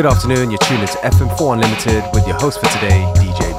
Good afternoon, you're tuned into FM4 Unlimited with your host for today, DJ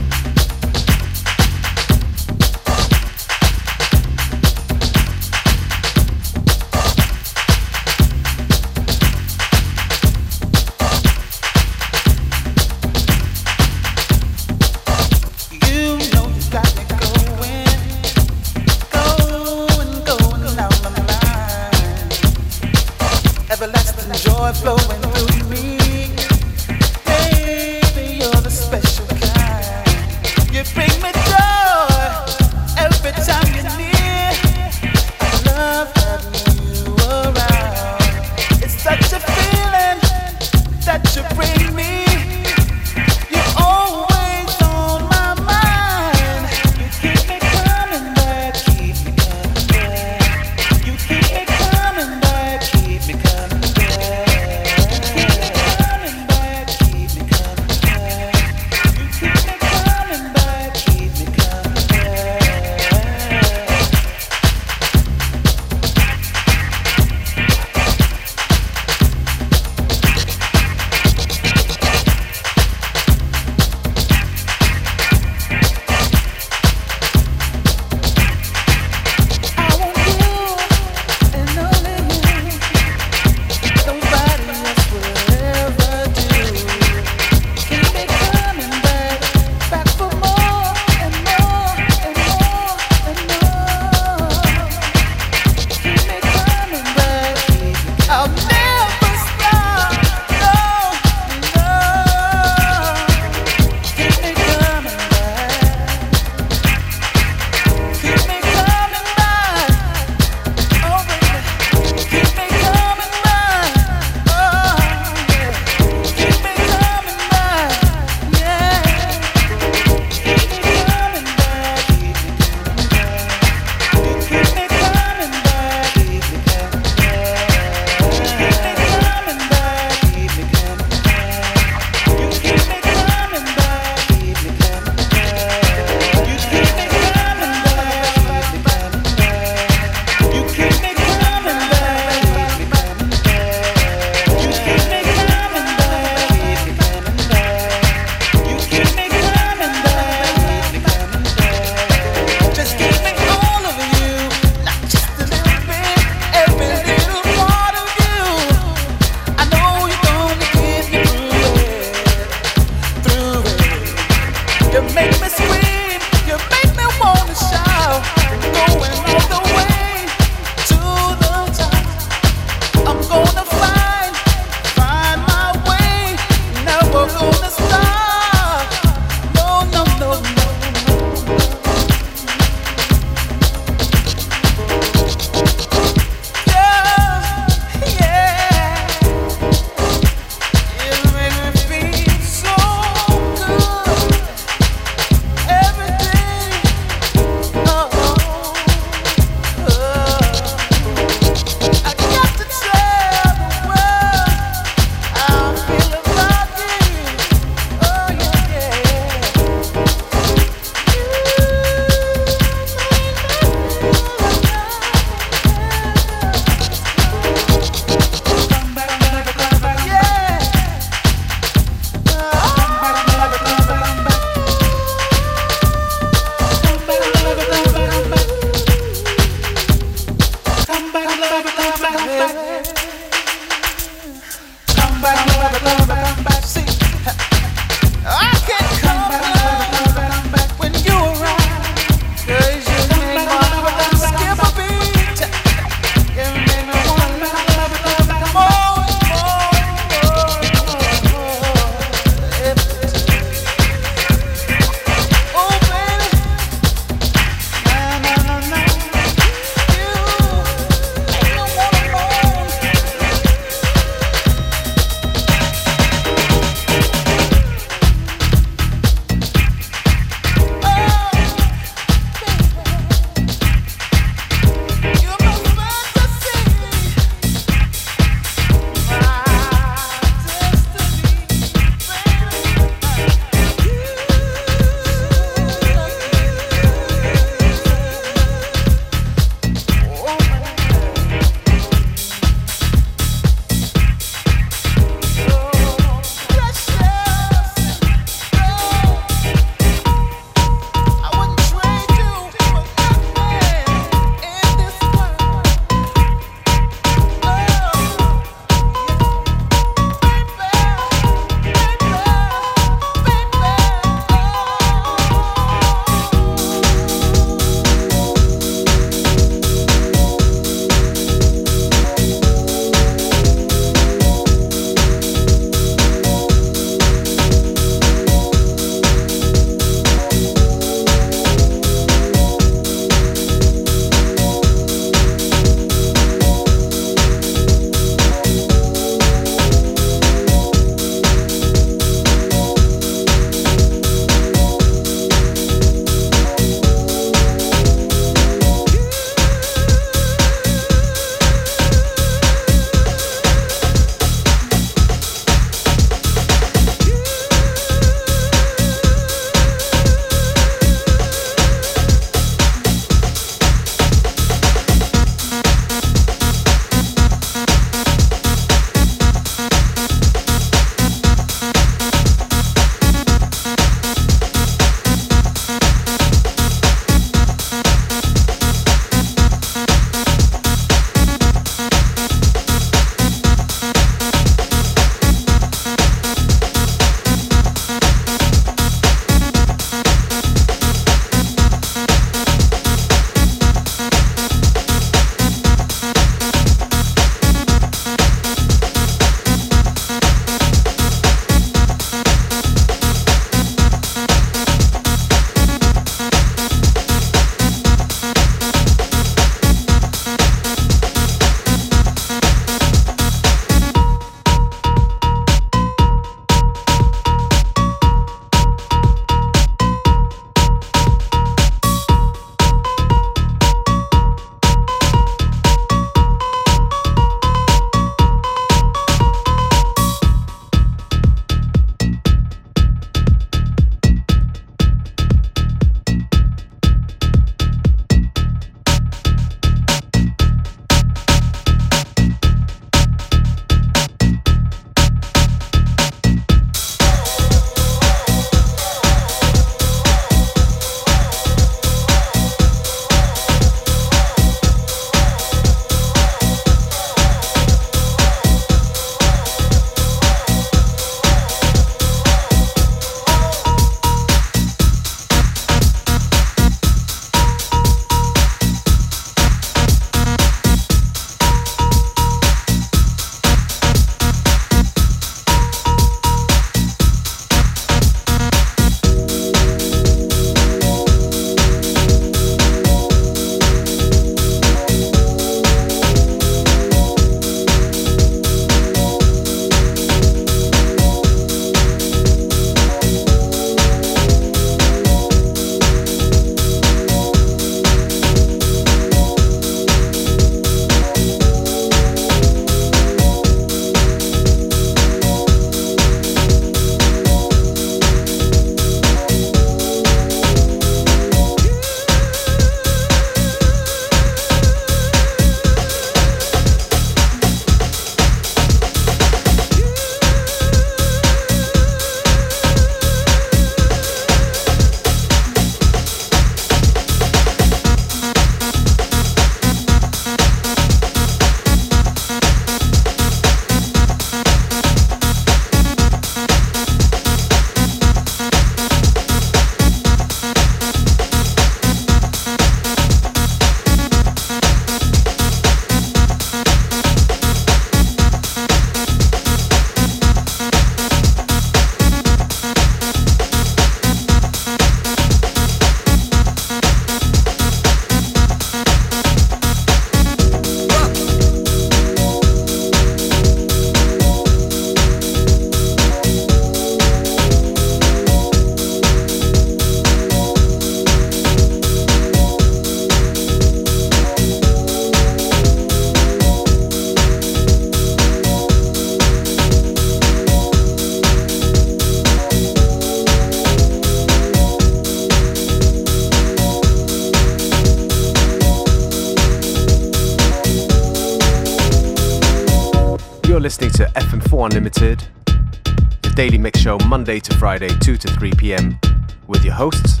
You're listening to FM4 Unlimited, the daily mix show Monday to Friday, 2 to 3 p.m. with your hosts,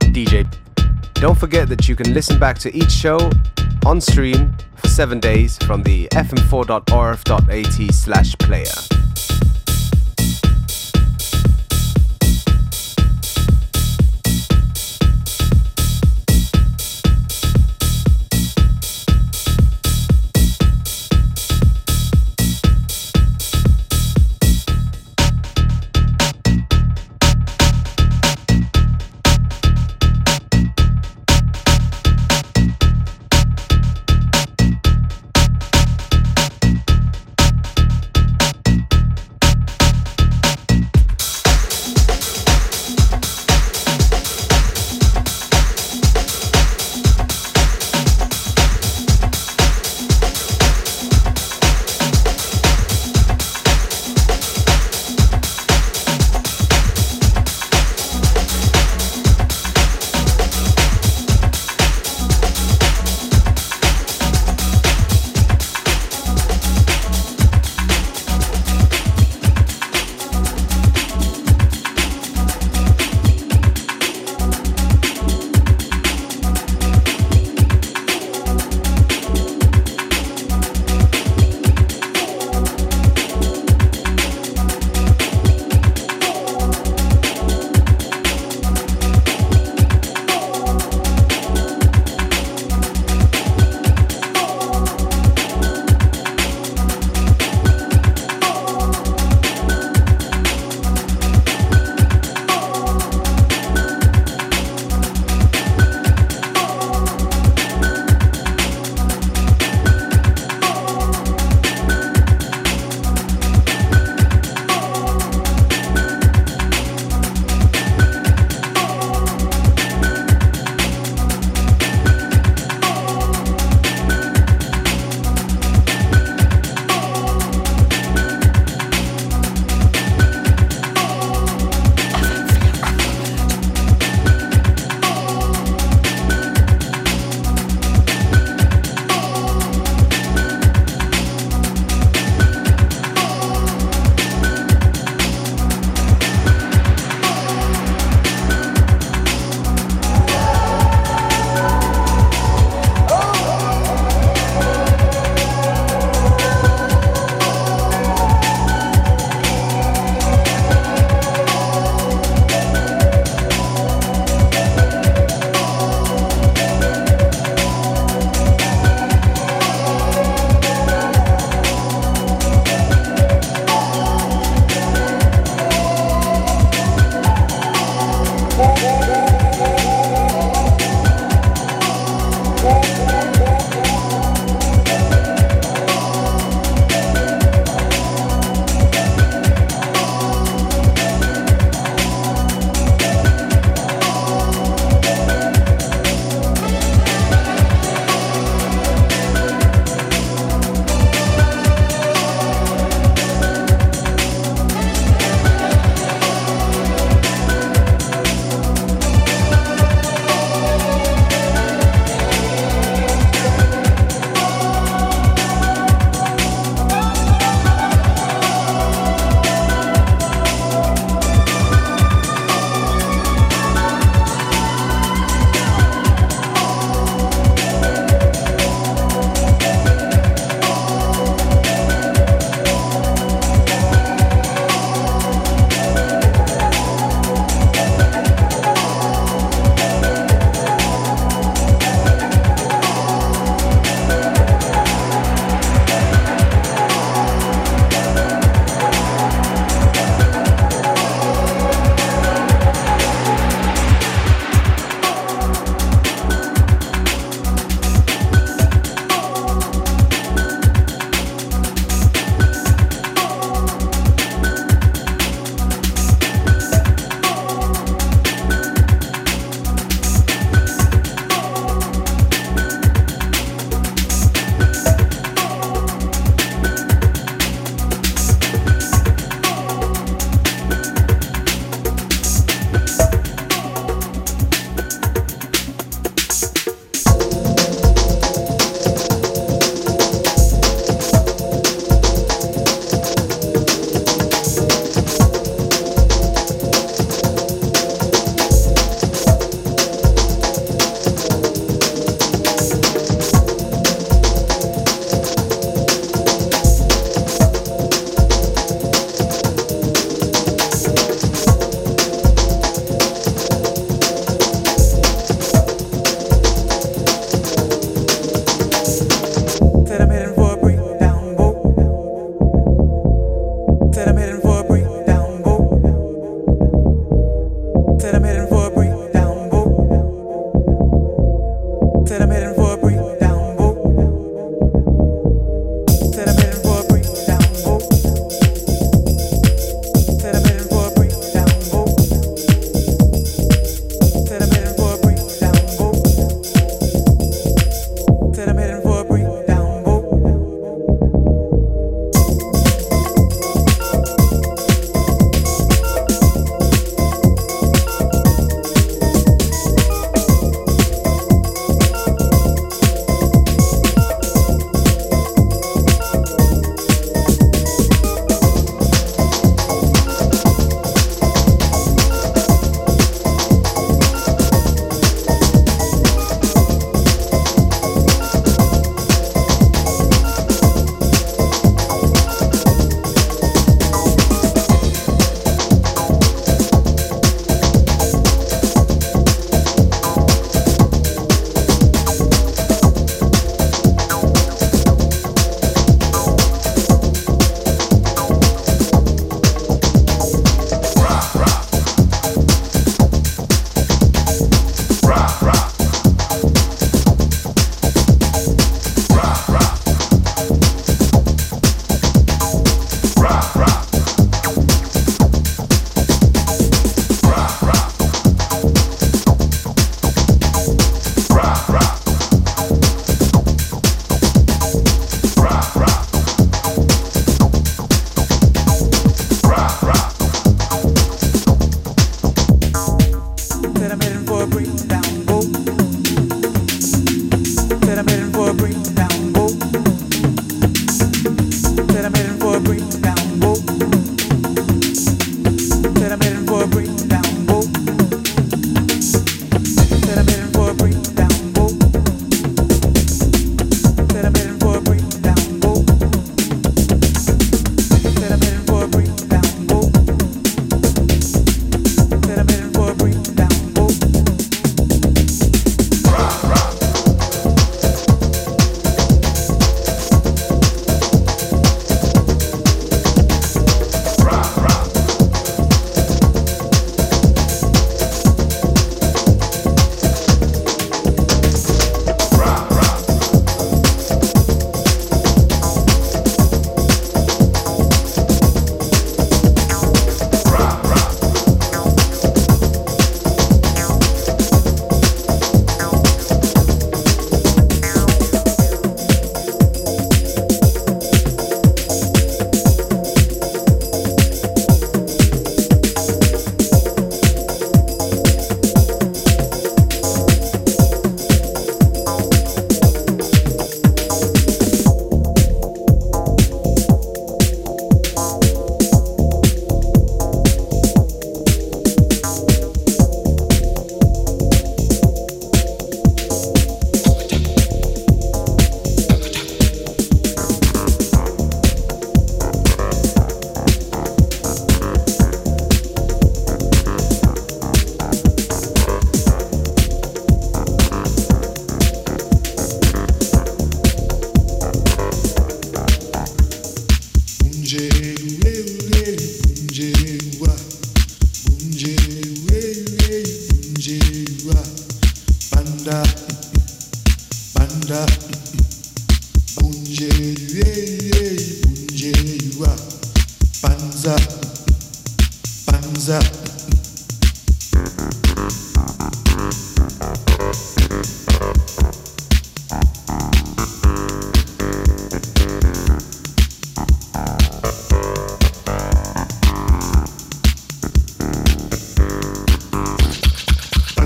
DJ. Don't forget that you can listen back to each show on stream for seven days from the fm4.orf.at slash player.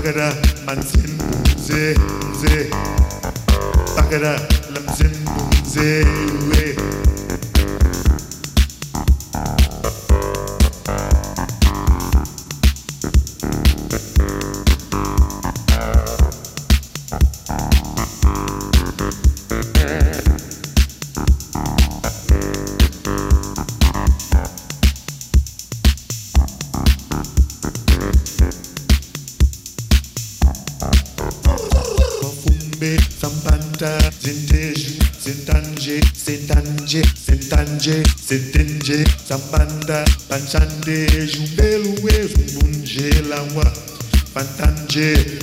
tagada manzim ze ze. Tagada lamzim ze we. Sambanda, Pansande, Jumbelu, Zumbunje, Lawa, Pantanje,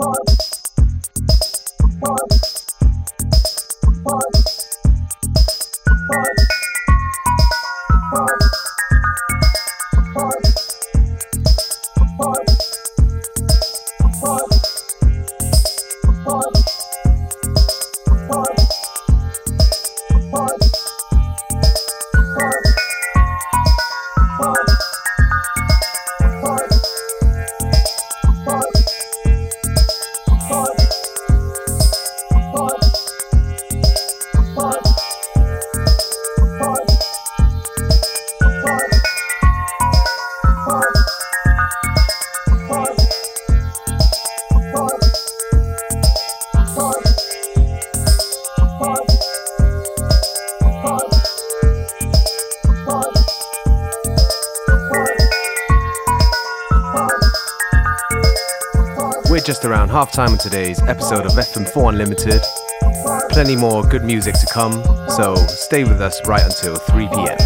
Bye. Today's episode of FM4 Unlimited. Plenty more good music to come, so stay with us right until 3 p.m.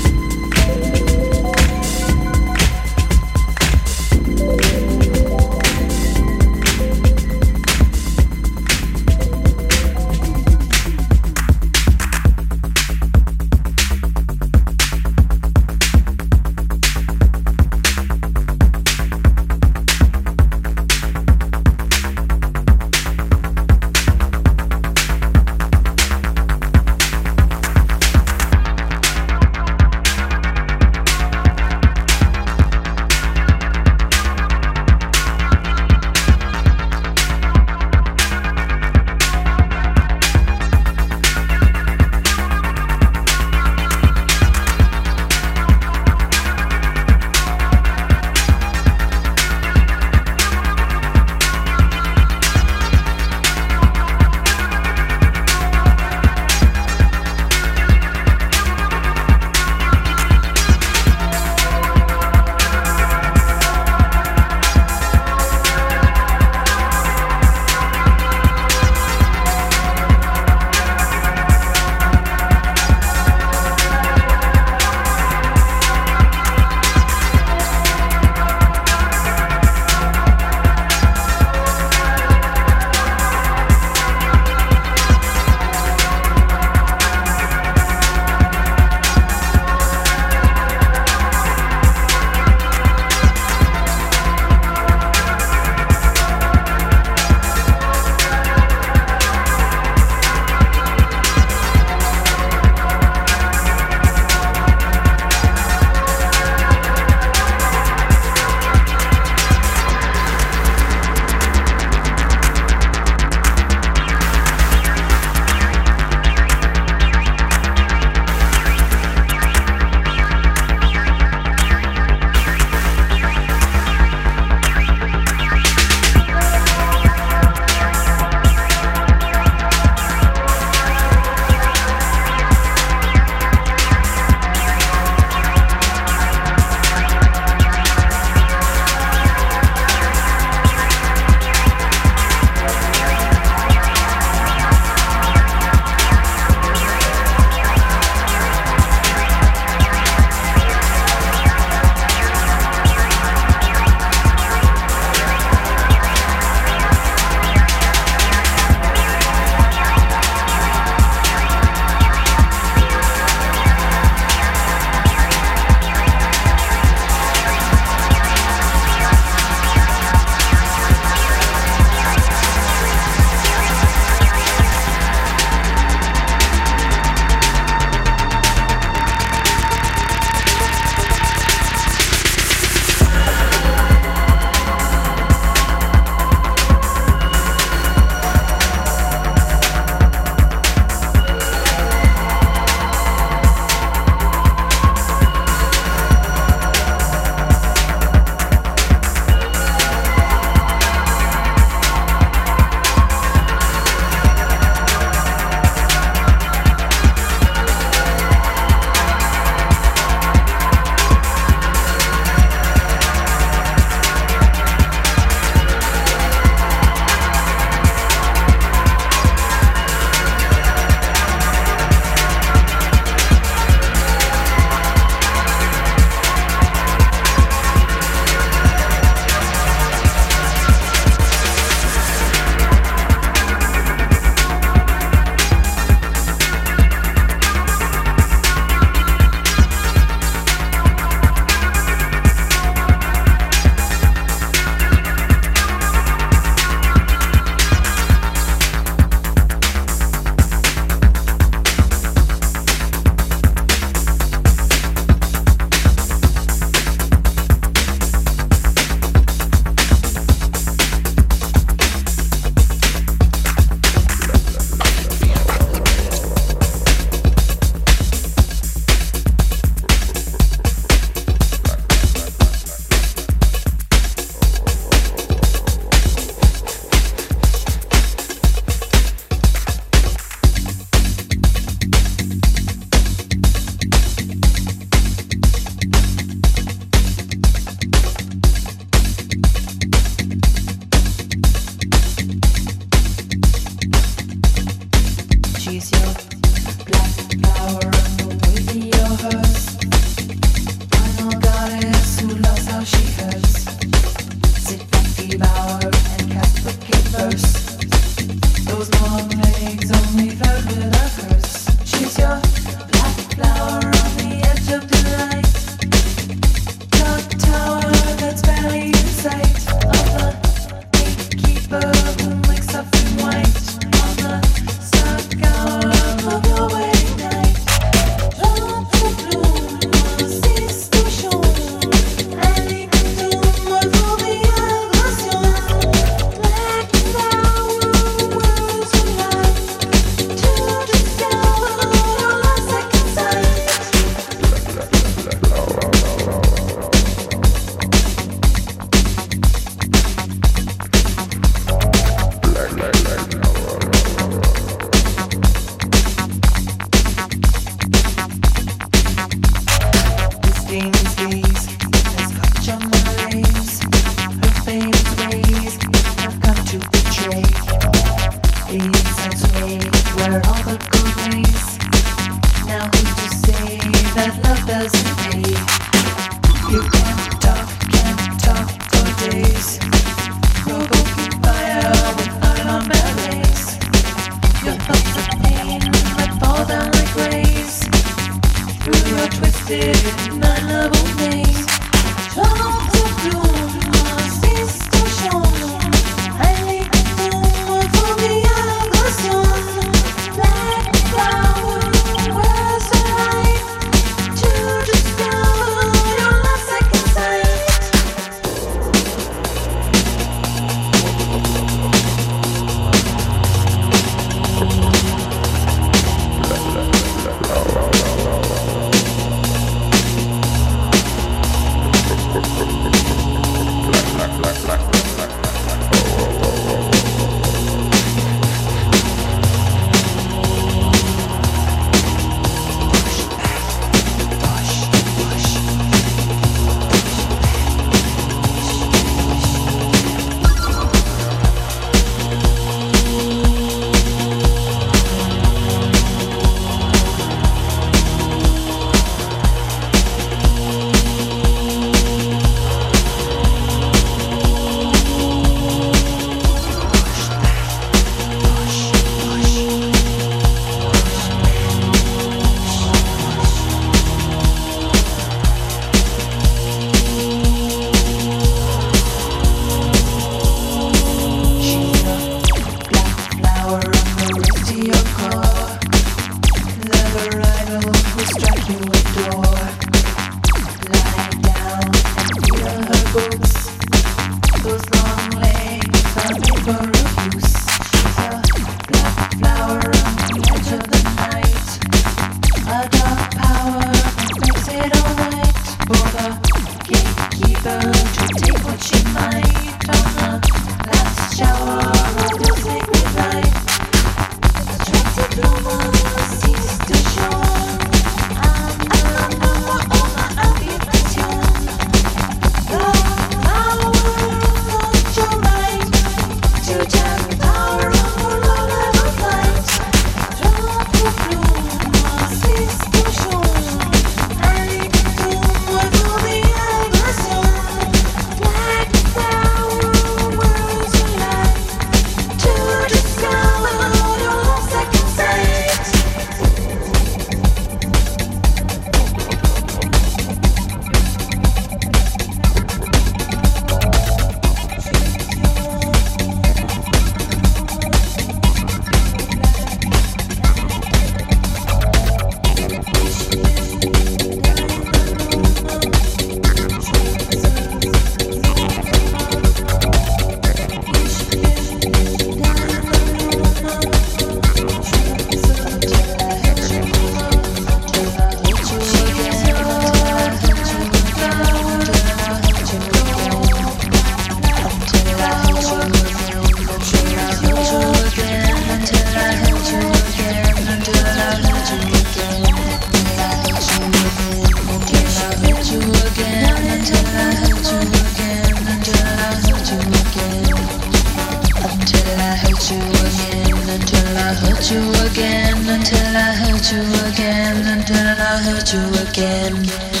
hurt you again, until I hurt you again, until I hurt you again.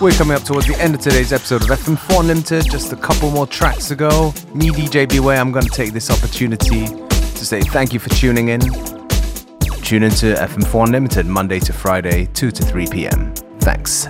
We're coming up towards the end of today's episode of FM4 Unlimited. Just a couple more tracks to go. Me, DJ Beware, I'm going to take this opportunity to say thank you for tuning in. Tune into FM4 Unlimited Monday to Friday, 2 to 3 p.m. Thanks.